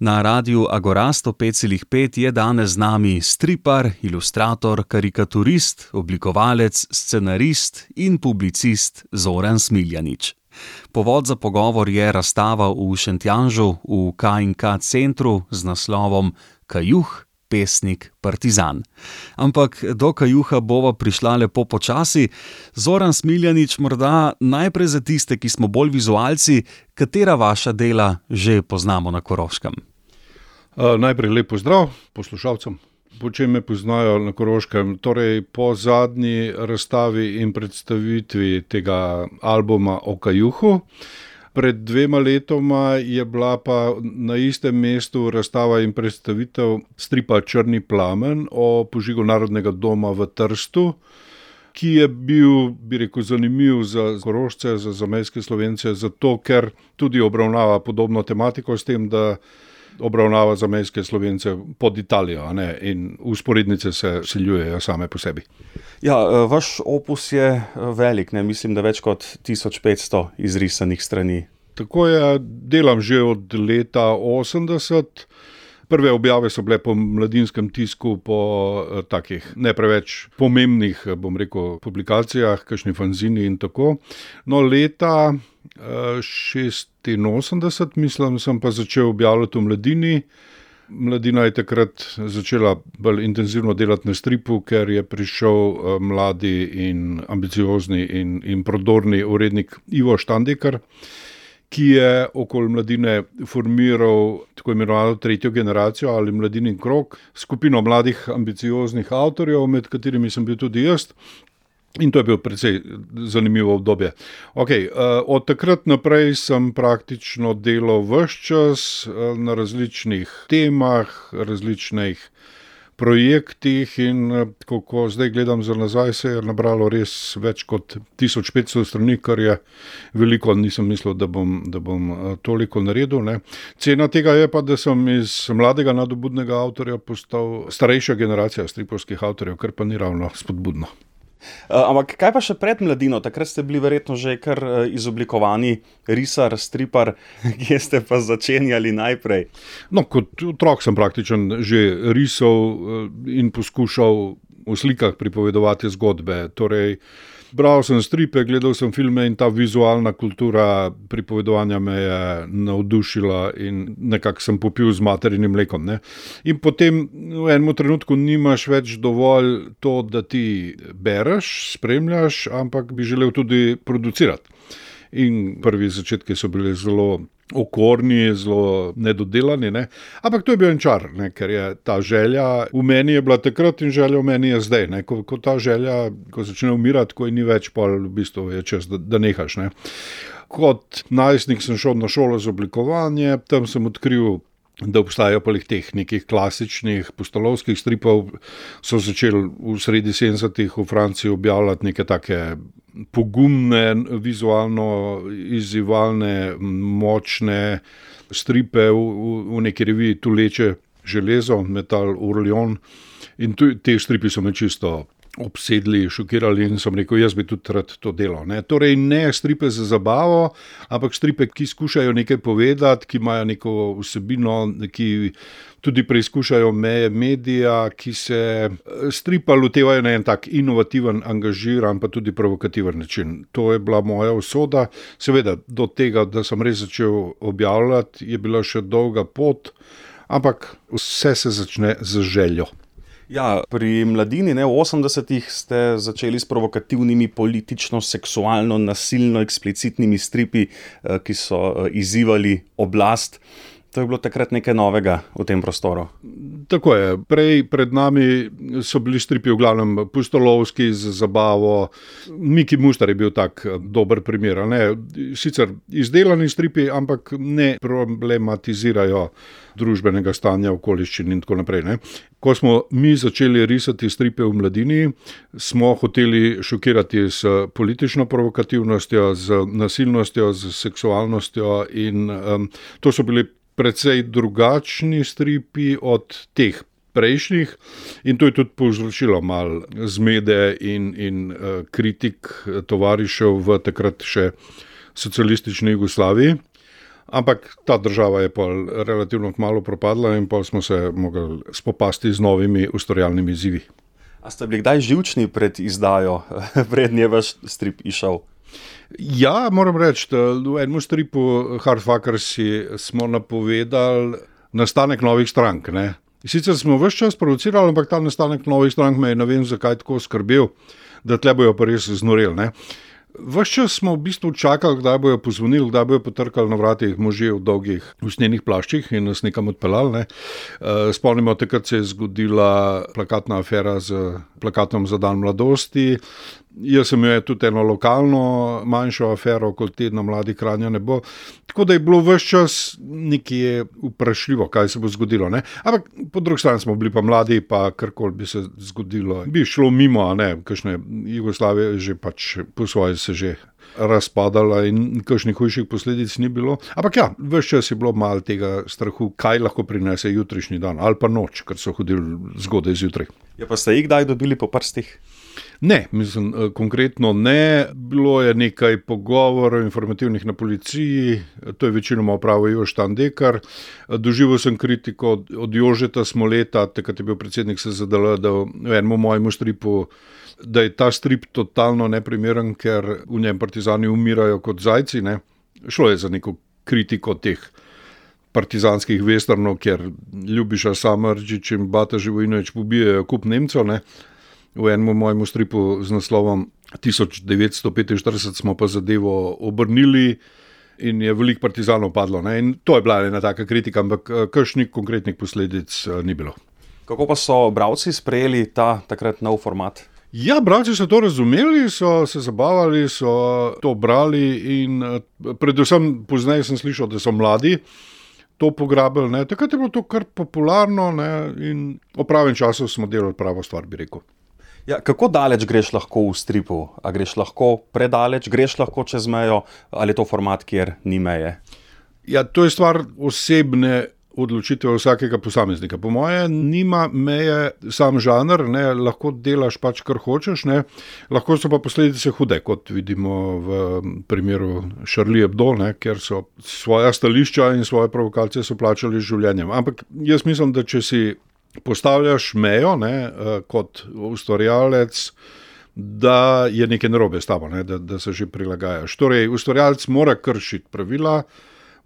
Na radiju Agorasto 5,5 je danes z nami stripar, ilustrator, karikaturist, oblikovalec, scenarist in publicist Zoran Smiljanič. Povod za pogovor je razstava v Šentjanžu v KNK centru z naslovom Kajuh, pesnik, partizan. Ampak do Kajuha bova prišla lepo počasi. Zoran Smiljanič, morda najprej za tiste, ki smo bolj vizualci, katera vaša dela že poznamo na Koroškem? Uh, najprej lep pozdrav poslušalcem. Po čem me poznajo na Koroškem? Torej, po zadnji razstavi in predstavitvi tega albuma o Kajuhu. Pred dvema letoma je bila pa na istem mestu razstava in predstavitev stripa Črni plamen o požigu Narodnega doma v Trstu, ki je bil, bi rekel, zanimiv za Korošce, za zamejske slovence, zato ker tudi obravnava podobno tematiko s tem, da obravnava zamejske slovence pod Italijo ne, in usporednice se seljujejo same po sebi. Ja, e, vaš opus je e, velik, ne? mislim, da več kot 1500 izrisanih strani. Tako je, delam že od leta 80. Prve objave so bile po mladinskem tisku, po eh, takih ne preveč pomembnih, bom rekel, publikacijah, kakšni fanzini in tako. No, leta eh, 86, mislim, sem pa začel objavljati v mladini. Mladina je takrat začela bolj intenzivno delati na stripu, ker je prišel eh, mladi in ambiciozni in, in prodorni urednik Ivo Štandekar ki je okoli mladine formiral tako imenovano tretjo generacijo ali mladini krok, skupino mladih ambicioznih avtorjev, med katerimi sem bil tudi jaz. In to je bilo precej zanimivo obdobje. Okay, uh, od takrat naprej sem praktično delal vse čas uh, na različnih temah, različnih projektih, in eh, ko, zdaj gledam za nazaj, se je nabralo res več kot 1500 strani, kar je veliko, nisem mislil, da bom, da bom eh, toliko naredil. Ne. Cena tega je pa, da sem iz mladega nadobudnega avtorja postal starejša generacija stripovskih avtorjev, kar pa ni ravno spodbudno. Eh, ampak kaj pa še pred mladino, takrat ste bili verjetno že kar eh, izoblikovani, risar, stripar, kje ste pa začenjali najprej? No, kot otrok sem praktično že risal eh, in poskušal v slikah pripovedovati zgodbe. Torej, Bral sem stripe, gledal sem filme in ta vizualna kultura pripovedovanja me je navdušila in nekako sem popil z materinim mlekom. Ne. In potem v enem trenutku nimaš več dovolj to, da ti bereš, spremljaš, ampak bi želel tudi producirati. In prvi začetki so bili zelo okorni, zelo nedodelani. Ne? Ampak to je bil en čar, ne? ker je ta želja v meni je bila takrat in želja v meni je zdaj. Ko, ko ta želja, ko začne umirati, ko je ni več, pa v bistvu je čas, da, da nehaš. Ne? Kot najstnik sem šel na šolo za oblikovanje, tam sem odkril da obstajajo politehniki, klasičnih postolovskih stripov, so začeli v sredi 70-ih v Franciji objavljati neke take pogumne, vizualno izzivalne, močne stripe v, v, neki reviji Tuleče železo, Metal Urlion. In tu, te stripi so me čisto obsedli, šokirali in sem rekel, jaz bi tudi rad to delal. Ne? Torej, ne stripe za zabavo, ampak stripe, ki skušajo nekaj povedati, ki imajo neko vsebino, ki tudi preizkušajo meje medija, ki se stripa lotevajo na en tak inovativen, angažiran, pa tudi provokativen način. To je bila moja usoda. Seveda, do tega, da sem res začel objavljati, je bila še dolga pot, ampak vse se začne z željo. Ja, pri mladini, ne, v 80-ih ste začeli s provokativnimi, politično, seksualno, nasilno, eksplicitnimi stripi, eh, ki so eh, izzivali oblast. To je bilo takrat nekaj novega v tem prostoru. Tako je. Prej pred nami so bili stripi v glavnem pustolovski z zabavo. Miki Muštar je bil tak eh, dober primer. Ne? Sicer izdelani stripi, ampak ne problematizirajo družbenega stanja, okoliščin in tako naprej. Ne? Ko smo mi začeli risati stripe v mladini, smo hoteli šokirati s politično provokativnostjo, z nasilnostjo, z seksualnostjo in um, to so bili precej drugačni stripi od teh prejšnjih, in to je tudi povzročilo malo zmede in, in uh, kritik tovarišev v takrat še socialistični Jugoslaviji. Ampak ta država je pa relativno malo propadla in pa smo se mogli spopasti z novimi ustvarjalnimi izzivi. A ste bili kdaj živčni pred izdajo, prednje vaš strip išel? Ja, moram reči, da v enem stripu Hardfuckers smo napovedali nastanek novih strank. Ne? Sicer smo vse čas producirali, ampak ta nastanek novih strank me je ne vem, zakaj tako skrbel, da tle bojo pa res znoreli. Ves čas smo v bistvu čakali, kdaj bojo pozvonili, kdaj bojo potrkali na vratih možje v dolgih usnjenih plaščih in nas nekam odpeljali. Ne. Eh, spomnimo, takrat se je zgodila plakatna afera z plakatom za dan mladosti. Jaz sem imel tudi eno lokalno manjšo afero, kot tedno mladi kranja ne bo. Tako da je bilo vse čas nekje vprašljivo, kaj se bo zgodilo. Ne? Ampak po drugi strani smo bili pa mladi, pa karkoli bi se zgodilo, bi šlo mimo, ne, kakšne Jugoslavije že pač po svoje se že. Razpadala in kakšnih hujših posledic ni bilo. Ampak ja, vse čas je bilo malo tega strahu, kaj lahko prinese jutrišnji dan ali pa noč, ker so hodili zgodaj zjutraj. Ja, pa ste jih kdaj dobili po prstih? Ne, mislim, eh, konkretno ne. Bilo je nekaj pogovorov informativnih na policiji, to je večinoma opravil Jož Tandekar. Doživel sem kritiko od, od Jožeta Smoleta, takrat je bil predsednik SZDL, da v enem mojem stripu. Da je ta strip totalno neprimeren, ker v njem partizani umirajo kot zajci. Ne? Šlo je za neko kritiko teh partizanskih vesternov, ker Ljubiša Samržič in Bata Živojinovič pobijajo kup Nemcev. Ne? V enem mojem stripu z naslovom 1945 smo pa zadevo obrnili. In je veliko partizanov padlo. Ne? To je bila ena taka kritika, ampak eh, kakšnih konkretnih posledic eh, ni bilo. Kako pa so bralci sprejeli ta takrat nov format? Ja, bralci so to razumeli, so se zabavali, so to brali. In eh, predvsem pozneje sem slišal, da so mladi to pograbili. Takrat je bilo to kar popularno ne? in v pravem času smo delali pravo stvar, bi rekel. Ja, kako daleč greš lahko v stripu? A greš lahko predaleč, greš lahko čez mejo, ali je to format, kjer ni meje? Ja, to je stvar osebne odločitve vsakega posameznika. Po mojem, nima meje sam žanr, ne, lahko delaš pač kar hočeš, ne. lahko so pa posledice hude, kot vidimo v primeru Šarlije Hebdo, ker so svoje stališča in svoje provokacije plačali z življenjem. Ampak jaz mislim, da če si postavljaš mejo ne, eh, kot ustvarjalec, da je nekaj narobe s tabo, ne, da, da se že prilagajaš. Torej, ustvarjalec mora kršiti pravila.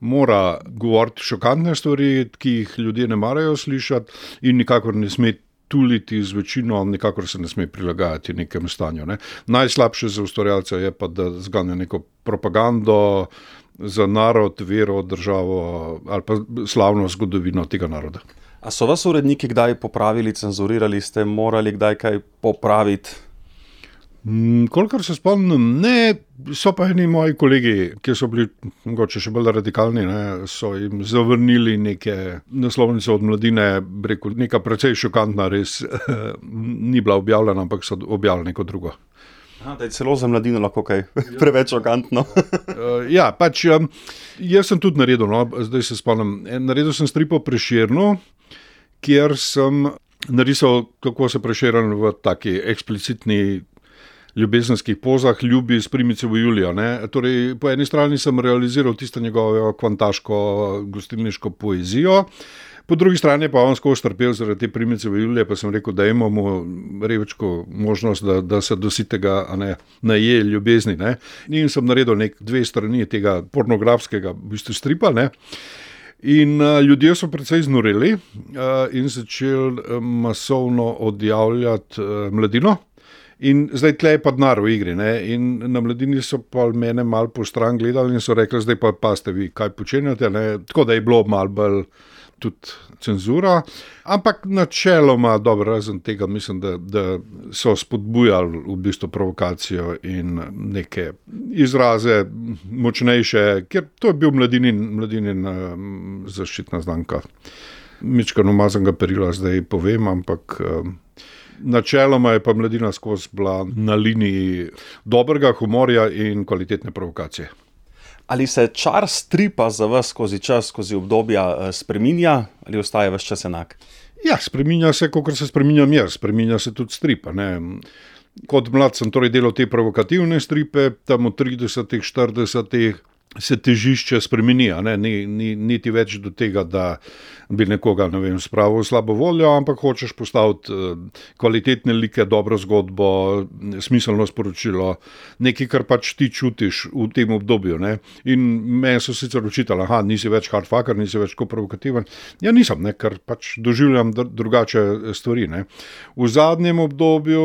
Mora govoriti šokantne stvari, ki jih ljudje ne marajo slišati, in nikakor ne sme tuliti z večino, nikakor se ne sme prilagajati nekemu stanju. Ne. Najslabše za ustvarjalca je pa, da zganja neko propagando za narod, vero, državo ali pa slavno zgodovino tega naroda. A so vas uredniki kdaj popravili, cenzurirali, ste morali kdaj kaj popraviti? Mm, kolikor se spomnim, ne, so pa eni moji kolegi, ki so bili morda še bolj radikalni, ne, so jim zavrnili neke naslovnice od mladine, rekel, neka precej šokantna, res ni bila objavljena, ampak so objavili neko drugo. Aha, da je celo za mladino lahko kaj preveč šokantno. uh, ja, pač jaz sem tudi naredil, no, zdaj se spomnim, naredil sem stripo preširno kjer sem narisal, kako se preširam v taki eksplicitni ljubezenskih pozah, ljubi s primico v Julijo. Torej, po eni strani sem realiziral tisto njegovo kvantaško gostilniško poezijo. Po drugi strani pa on skozi trpel zaradi te primice v Juliju, pa sem rekel, da imamo revečko možnost, da, da se dositega ne, naje ljubezni. Ne. In sem naredil nek dve strani tega pornografskega v bistvu stripa. Ne. In uh, ljudje so precej znoreli uh, in začeli uh, masovno odjavljati uh, mladino. In zdaj tle je pa denar v igri. Ne? In na mladini so pa mene malo po stran gledali in so rekli, zdaj pa pa ste vi, kaj počenjate. Ne? Tako da je bilo malo bolj tudi cenzura. Ampak načeloma, dobro, razen tega, mislim, da, da so spodbujali v bistvu provokacijo in neke izraze močnejše, ker to je bil mladinin, mladinin zaščitna znamka. Mičkano mazanga perila zdaj povem, ampak. Načeloma je pa mladina skozi bila na liniji dobrega humorja in kvalitetne provokacije. Ali se čar stripa za vas skozi čas, skozi obdobja eh, spremenja, ali ostaje vse čas enak? Ja, spremenja se, kot se spremenja mir, spremenja se tudi stripa. Ne? Kot mlad sem torej delal te provokativne stripe, tam v 30-ih, 40-ih, se težišče spremeni, ni, ni, niti več do tega, da bi nekoga ne vem, spravil v slabo voljo, ampak hočeš postaviti uh, kvalitetne like, dobro zgodbo, smiselno sporočilo, nekaj, kar pač ti čutiš v tem obdobju. Ne? In me so sicer učitali, da nisi več hardfucker, nisi več tako provokativen. Ja, nisem, ne? ker pač doživljam drugače stvari. Ne? V zadnjem obdobju,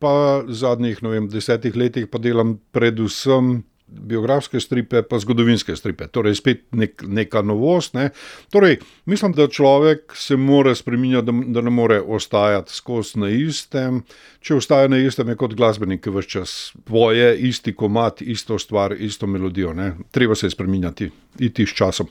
pa zadnjih vem, desetih letih, pa delam predvsem biografske stripe, pa zgodovinske stripe. Torej, spet nek, neka novost. Ne. Torej, mislim, da človek se mora spremenjati, da, da ne more ostajati skozi na istem. Če ostaje na istem, je kot glasbenik, ki vse čas poje isti komat, isto stvar, isto melodijo. Ne. Treba se je spremenjati, iti s časom.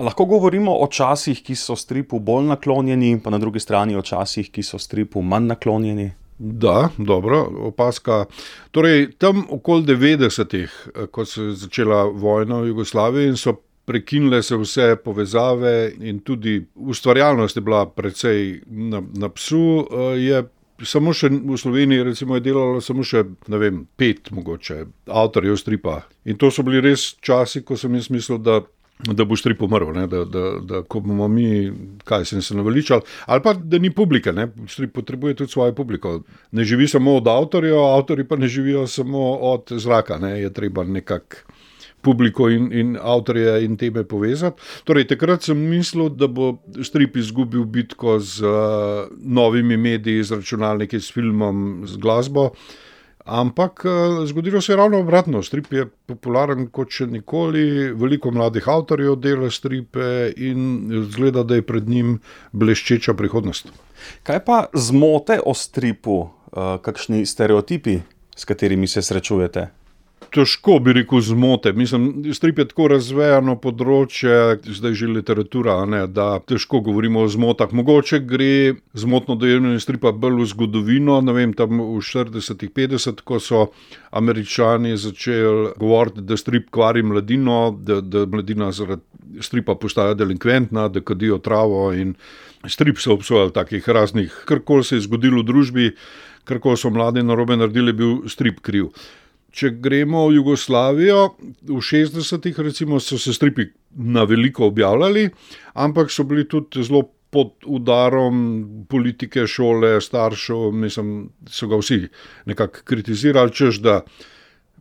Lahko govorimo o časih, ki so stripu bolj naklonjeni, pa na drugi strani o časih, ki so stripu manj naklonjeni. Da, dobro, opaska. Torej, tam okoli 90-ih, eh, ko se je začela vojna v Jugoslaviji in so prekinile se vse povezave, in tudi ustvarjalnost je bila precej na, na psu, eh, je samo še v Sloveniji, recimo, je delalo samo še vem, pet, mogoče, avtorjev stripa. In to so bili res časi, ko sem jaz mislil, da da bo strip umrl, ne, da, da, da ko bomo mi, kaj se ne naveličali, ali pa da ni publike, ne, strip potrebuje tudi svojo publiko. Ne živi samo od avtorjev, avtori pa ne živijo samo od zraka, ne, je treba nekako. Publiko in, in avtorje in tebe povezati. Torej, takrat sem mislil, da bo strip izgubil bitko z uh, novimi mediji, z računalniki, s filmom, z glasbo. Uh, Ampak eh, zgodilo se je ravno obratno. Strip je popularen kot še nikoli, veliko mladih avtorjev dela stripe in zgleda, da je pred njim bleščeča prihodnost. Kaj pa zmote o stripu, eh, kakšni stereotipi, s katerimi se srečujete? Težko bi rekel zmote. Mislim, strip je tako razvejano področje, zdaj že literatura, ne, da težko govorimo o zmotah. Mogoče gre zmotno dojemanje stripa bolj v zgodovino, ne vem, tam v 40-ih, 50-ih, ko so američani začeli govoriti, da strip kvari mladino, da, da mladina zaradi stripa postaja delinkventna, da kadijo travo in strip so obsojali takih raznih, karkoli se je zgodilo v družbi. Ker ko so mladi na robe naredili, je bil strip kriv. Če gremo v Jugoslavijo, v 60-ih recimo, so se stripi na veliko objavljali, ampak so bili tudi zelo pod udarom politike, šole, staršev. Mislim, so ga vsi nekako kritizirali, čež da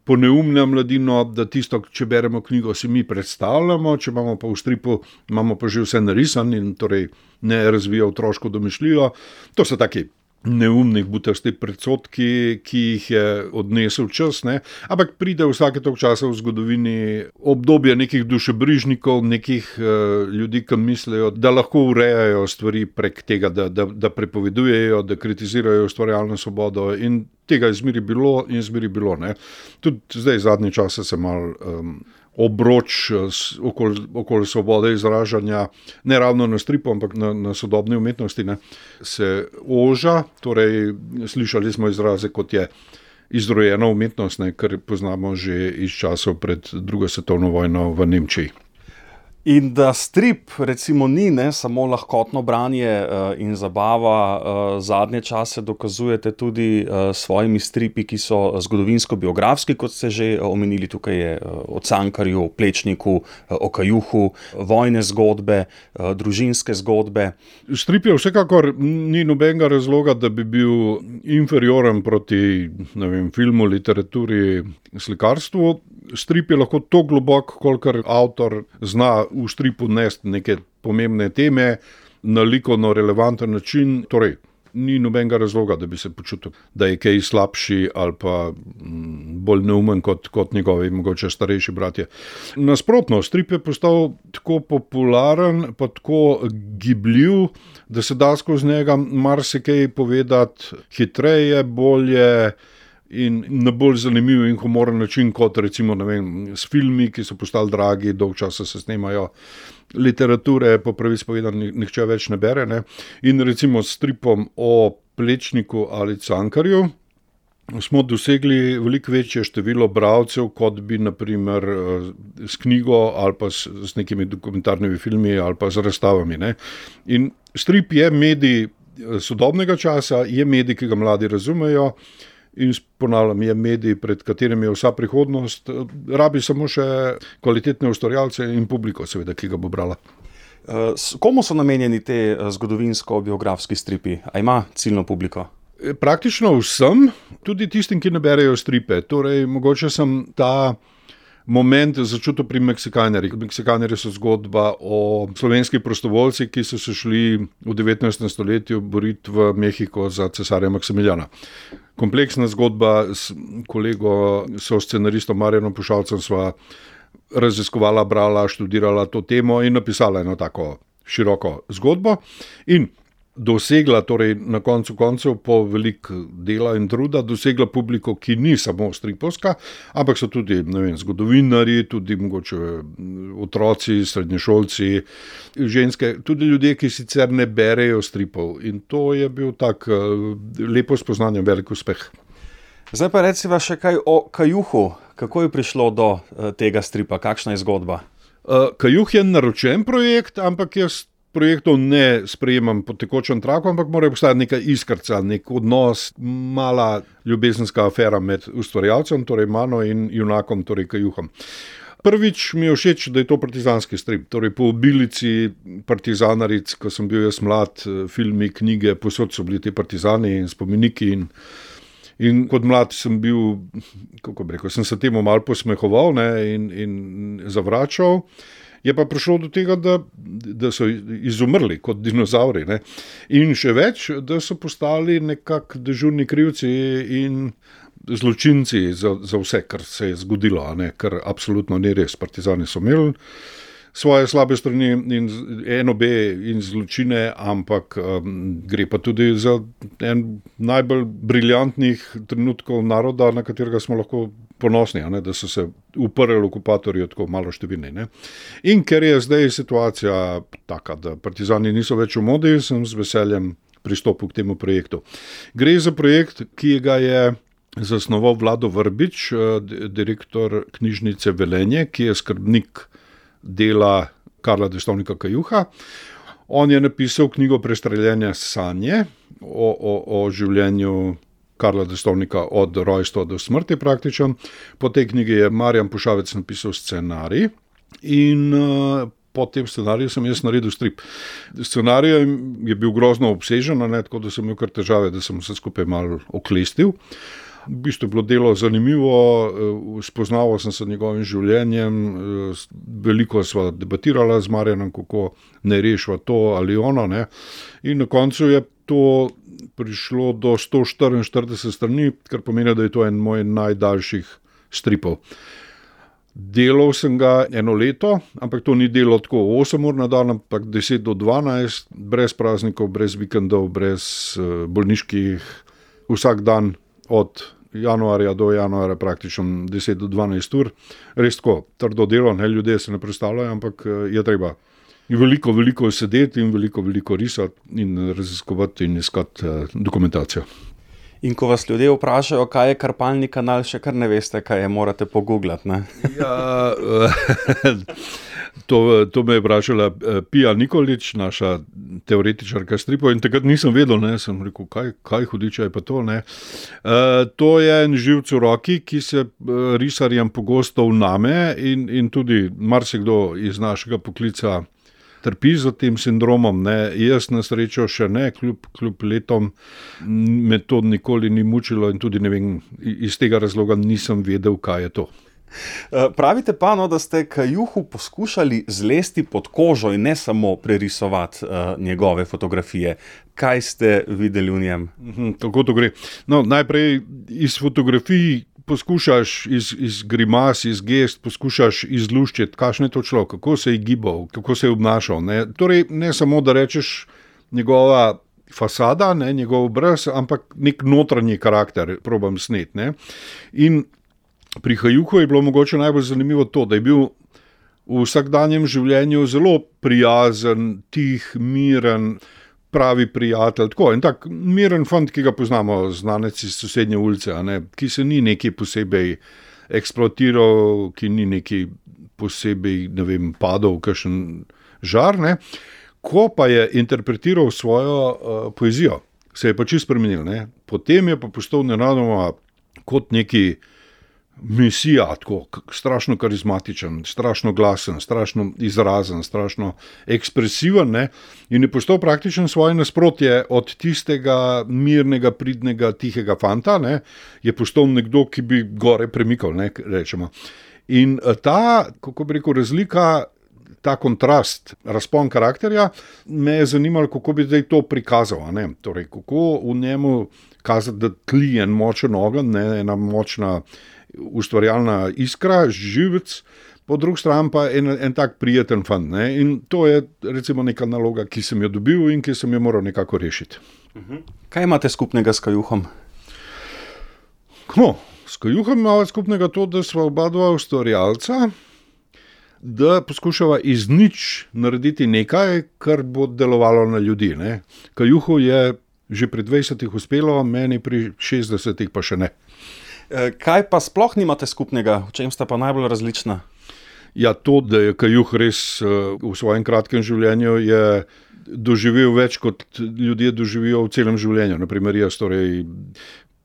poneumlja mladino, da tisto, če beremo knjigo, si mi predstavljamo, če imamo pa v stripu, imamo pa že vse narisano in torej ne razvija otroško domišljijo. To so taki neumnih, butasti predsotki, ki jih je odnesel čas. Ne? Ampak pride vsake toliko časa v zgodovini obdobje nekih dušebrižnikov, nekih uh, ljudi, ki mislijo, da lahko urejajo stvari prek tega, da, da, da prepovedujejo, da kritizirajo ustvarjalno svobodo. In tega je zmeri bilo in zmeri bilo. Ne? Tudi zdaj, zadnji čas se malo. Um, obroč eh, okoli okol svobode izražanja, ne ravno na stripu, ampak na, na sodobni umetnosti, ne, se oža. Torej, slišali smo izraze kot je. Izrojena umetnost, ne, kar poznamo že iz časov pred drugo svetovno vojno v Nemčiji. In da strip, recimo, ni ne, samo lahkotno branje uh, in zabava, uh, zadnje čase dokazujete tudi s uh, svojimi stripi, ki so zgodovinsko-biografski, kot ste že omenili, tukaj je uh, o Cankarju, Plečniku, uh, o Kajuhu, vojne zgodbe, uh, družinske zgodbe. Strip je vsekakor ni nobenega razloga, da bi bil inferioren proti vem, filmu, literaturi, slikarstvu strip je lahko tako globok, kolikor avtor zna v stripu nesti neke pomembne teme na likovno relevanten način. Torej, ni nobenega razloga, da bi se počutil, da je kaj slabši ali pa mm, bolj neumen kot, kot njegovi, mogoče starejši bratje. Nasprotno, strip je postal tako popularen, pa tako gibljiv, da se da skozi njega marsikaj povedati hitreje, bolje in na bolj zanimiv in humoren način, kot recimo vem, s filmi, ki so postali dragi, dolg časa se snemajo. Literature, po pravi spovedani, nihče več ne bere. Ne? In recimo s stripom o Plečniku ali Cankarju smo dosegli veliko večje število bralcev, kot bi naprimer s knjigo ali pa s, s nekimi dokumentarnimi filmi ali pa z razstavami. Ne? In strip je medij sodobnega časa, je medij, ki ga mladi razumejo In ponavljam, je medij, pred katerim je vsa prihodnost, rabi samo še kvalitetne ustvarjalce in publiko, seveda, ki ga bo brala. Komu so namenjeni te zgodovinsko-biografski stripi? A ima ciljno publiko? Praktično vsem, tudi tistim, ki ne berejo stripe. Torej, mogoče sem ta moment začutil pri Meksikanerjih. Meksikanerji so zgodba o slovenskih prostovoljcih, ki so se šli v 19. stoletju boriti v Mehiko za cesarja Maksimiljana. Kompleksna zgodba s kolego, so scenaristom Marjanom Pušalcem sva raziskovala, brala, študirala to temo in napisala eno tako široko zgodbo. In dosegla, torej na koncu koncev, po veliko dela in truda, dosegla publiko, ki ni samo stripovska, ampak so tudi vem, zgodovinari, tudi mogoče mm, otroci, srednješolci, ženske, tudi ljudje, ki sicer ne berejo stripov. In to je bil tak eh, lepo spoznanje, velik uspeh. Zdaj pa recimo še kaj o Kajuhu. Kako je prišlo do tega stripa, kakšna je zgodba? Uh, Kajuh je naročen projekt, ampak jaz projektov ne sprejemam po tekočem traku, ampak mora obstajati neka iskrca, nek odnos, mala ljubezenska afera med ustvarjalcem, torej mano in junakom, torej kajuhom. Prvič mi je všeč, da je to partizanski strip. Torej, po obilici partizanaric, ko sem bil jaz mlad, filmi, knjige, posod so bili ti partizani in spomeniki. In, in kot mlad sem bil, kako bi rekel, sem se temu malo posmehoval ne, in, in zavračal. Je pa prišlo do tega, da, da so izumrli kot dinozauri. Ne? In še več, da so postali nekakšni dežurni krivci in zločinci za, za vse, kar se je zgodilo, kar absolutno ni res. Partizani so imeli svoje slabe strani in eno B in zločine, ampak um, gre pa tudi za en najbolj briljantnih trenutkov naroda, na katerega smo lahko ponosni, ne, da so se uprli okupatorji, tako malo številni. Ne. In ker je zdaj situacija taka, da partizani niso več v modi, sem z veseljem pristopil k temu projektu. Gre za projekt, ki ga je. Zasnoval Vlado Vrbič, direktor knjižnice Velenje, ki je skrbnik dela Karla Destovnika Kajuha. On je napisal knjigo Prestreljene sanje o, o, o življenju Karla Destovnika od rojstva do smrti praktično. Po tej knjigi je Marjan Pušavec napisal scenarij in uh, po tem scenariju sem jaz naredil strip. Scenarij je bil grozno obsežen, ne, tako da sem imel kar težave, da sem se skupaj malo oklestil. V bistvu je bilo delo zanimivo, eh, spoznaval sem se njegovim življenjem, eh, veliko sva debatirala z Marjanom, kako ne rešva to ali ono. Ne. In na koncu je to prišlo do 144 strani, kar pomeni, da je to en moj najdaljših stripov. Delal sem ga eno leto, ampak to ni delo tako 8 ur na dan, ampak 10 do 12, brez praznikov, brez vikendov, brez eh, bolniških, vsak dan od januarja do januarja, praktično 10 do 12 ur. Res tako, trdo delo, ne ljudje se ne predstavljajo, ampak eh, je treba in veliko, veliko sedeti in veliko, veliko risati in raziskovati in iskati uh, dokumentacijo. In ko vas ljudje vprašajo, kaj je karpalni kanal, še kar ne veste, kaj je, morate pogooglati. Ja, to, to me je vprašala eh, Pija Nikolič, naša teoretičarka stripa. In takrat nisem vedel, ne, sem rekel, kaj, kaj hudiče je pa to. Ne. Uh, to je en živc v roki, ki se risarjem pogosto vname in, in tudi marsikdo iz našega poklica trpi za tem sindromom. Ne. Jaz na srečo še ne, kljub, kljub letom, me to nikoli ni mučilo in tudi vem, iz tega razloga nisem vedel, kaj je to. Eh, pravite pa, no, da ste Kajuhu poskušali zlesti pod kožo in ne samo prerisovati uh, njegove fotografije. Kaj ste videli v njem? Mhm, tako to gre. No, najprej iz fotografij poskušaš iz, iz grimas, iz gest, poskušaš izluščiti, kakšno je to človek, kako se je gibal, kako se je obnašal. Ne? Torej, ne samo da rečeš njegova fasada, ne, njegov obraz, ampak nek notranji karakter, probam snet. Ne? In pri Hajuhu je bilo mogoče najbolj zanimivo to, da je bil. V vsakdanjem življenju je zelo prijazen, tih, miren, pravi prijatelj. Tako, en tak miren fant, ki ga poznamo, znanec iz sosednje ulice, ki se ni neki posebej eksploatiral, ki ni neki posebej ne vem, padal v kakšen žar. Ne. Ko pa je interpretiral svojo uh, poezijo, se je pa čisto spremenil. Ne. Potem je pa postal nenadoma kot neki misija, tako strašno karizmatičen, strašno glasen, strašno izrazen, strašno ekspresiven. Ne? In je postal praktično svoje nasprotje od tistega mirnega, pridnega, tihega fanta, ne? je postal nekdo, ki bi gore premikal. Ne? Rečemo. In eh, ta, kako bi rekel, razlika. Ta kontrast, razpon karakterja, me je zanimalo, kako bi zdaj to prikazal. Torej, kako v njemu kazati, da tli en močen ogenj, ena močna ustvarjalna iskra, živec, po drugi strani pa en, en tak prijeten fant. Ne? In to je recimo neka naloga, ki sem jo dobil in ki sem jo moral nekako rešiti. Mhm. Kaj imate skupnega s Kajuhom? No, s Kajuhom imamo skupnega to, da smo oba dva ustvarjalca. Da poskušava iz nič narediti nekaj, kar bo delovalo na ljudi. Kajuhu je že pri 20-ih uspelo, meni pri 60-ih pa še ne. Eh, kaj pa sploh nimate skupnega, v čem sta pa najbolj različna? Ja, to, da je Kajuh res eh, v svojem kratkem življenju doživel več, kot ljudje doživijo v celem življenju. Naprimer, jaz, torej,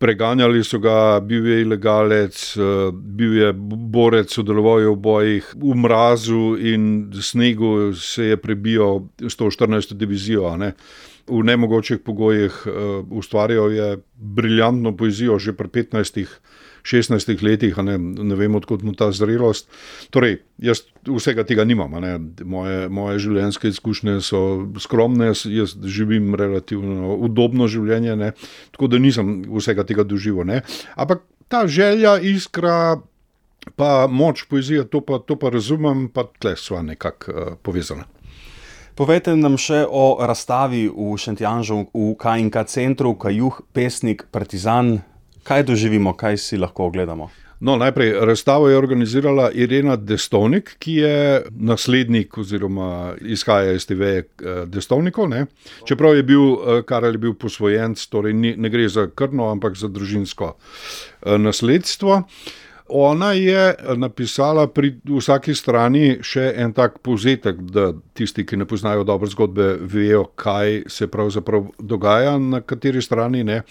preganjali so ga, bil je ilegalec, eh, bil je borec, sodeloval je v bojih, v mrazu in snegu se je prebijal 114. divizijo. Ne? V nemogočih pogojih uh, ustvarjal je briljantno poezijo že pri 15. 16 letih, ne, ne vem, odkot mu ta zrelost. Torej, jaz vsega tega nimam, moje, moje življenjske izkušnje so skromne, jaz živim relativno udobno življenje, ne, tako da nisem vsega tega doživel. Ampak ta želja, iskra, pa moč poezije, to pa, to pa razumem, pa tle sva nekako uh, povezana. Povejte nam še o razstavi v Šentjanžu, v KNK centru, Kajuh, pesnik, partizan. Kaj doživimo, kaj si lahko ogledamo? No, najprej razstavo je organizirala Irena Destovnik, ki je naslednik oziroma izhaja iz TV eh, Destovnikov. Ne? Čeprav je bil eh, Karel je bil posvojenc, torej ni, ne gre za krno, ampak za družinsko eh, nasledstvo. Ona je napisala pri vsaki strani še en tak povzetek, da tisti, ki ne poznajo dobro zgodbe, vejo, kaj se pravzaprav dogaja na kateri strani. Ne.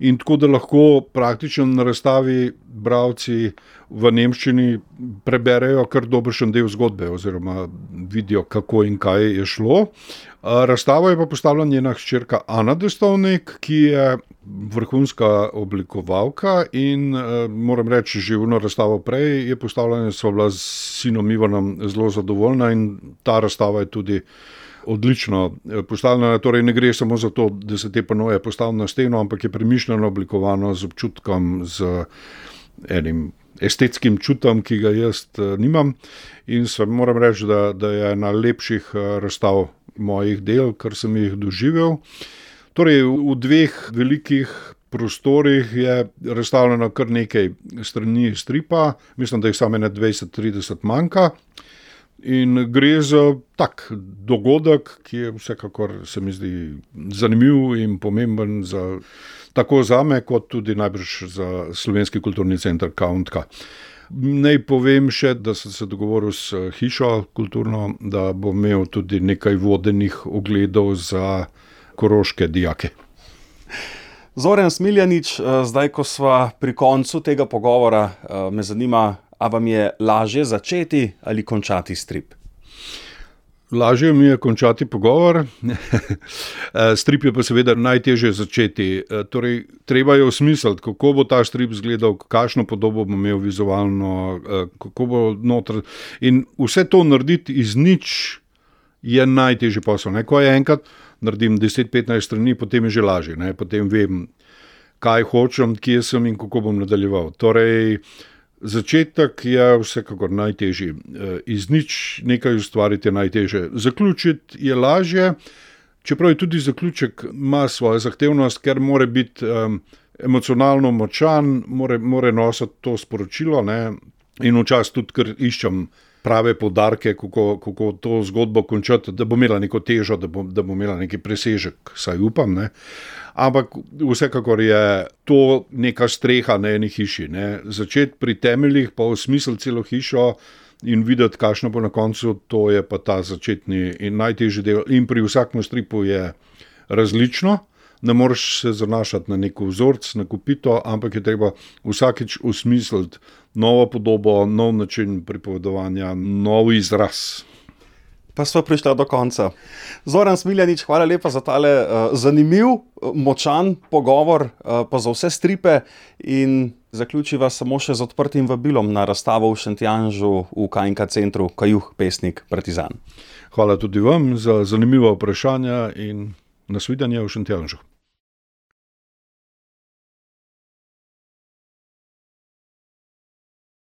In tako da lahko praktično na razstavi bralci v Nemščini preberejo kar dobršen del zgodbe, oziroma vidijo, kako in kaj je šlo. Razstavo je pa postavila njena hčerka Ana Destovnik, ki je vrhunska oblikovalka in uh, moram reči, že v eno razstavo prej je postavljena, so bila s sinom Ivanom zelo zadovoljna in ta razstava je tudi odlično eh, postavljena. Torej, ne gre samo za to, da se te panoje postavijo na steno, ampak je premišljeno oblikovano z občutkom, z enim. Estetskim čutom, ki ga jaz uh, nimam, in sem, moram reči, da, da je ena lepših uh, razstav mojih del, kar sem jih doživel. Torej, v dveh velikih prostorih je razstavljeno kar nekaj strani stripa, mislim, da jih samo 20-30 manjka. In gre za tak dogodek, ki je vsekakor se mi zdi zanimiv in pomemben za, tako za me, kot tudi najbrž za slovenski kulturni center Kauntka. Naj povem še, da sem se dogovoril s hišo kulturno, da bom imel tudi nekaj vodenih ogledov za koroške dijake. Zoren Smiljanič, eh, zdaj, ko smo pri koncu tega pogovora, eh, me zanima, ali vam je lažje začeti ali končati strip? Lažje mi je končati pogovor, eh, strip je pa seveda najtežje začeti. Torej, treba je osmisliti, kako bo ta strip izgledal, kakšno podobo bo imel vizualno, kako bo noter. In vse to narediti iz nič je najtežji posel. Ne? Ko je enkrat naredim 10-15 strani, potem je že lažje, ne? potem vem, kaj hočem, kje sem in kako bom nadaljeval. Torej, začetek je vsekakor najtežji. Eh, iz nič nekaj ustvariti je najtežje. Zaključiti je lažje, čeprav je tudi zaključek ima svojo zahtevnost, ker mora biti um, emocionalno močan, mora nositi to sporočilo ne? in včasih tudi, ker iščem prave podarke, kako, kako to zgodbo končati, da bo imela neko težo, da bo, da bo imela neki presežek, saj upam. Ne. Ampak vsekakor je to neka streha na eni hiši. Ne. Začeti pri temeljih, pa v smislu celo hišo in videti, kakšno bo na koncu, to je pa ta začetni in najtežji del. In pri vsakem stripu je različno. Ne moreš se zanašati na neko vzorec, na kopito, ampak je treba vsakeč usmisliti novo podobo, nov način pripovedovanja, nov izraz. Pa smo prišli do konca. Zoran Smiljanič, hvala lepa za tale uh, zanimiv, močan pogovor, uh, pa za vse stripe. In zaključiva samo še z odprtim vabilom na razstavo v Šentjanžu v KNK centru Kajuh, pesnik Partizan. Hvala tudi vam za zanimiva vprašanja in nasvidenje v Šentjanžu.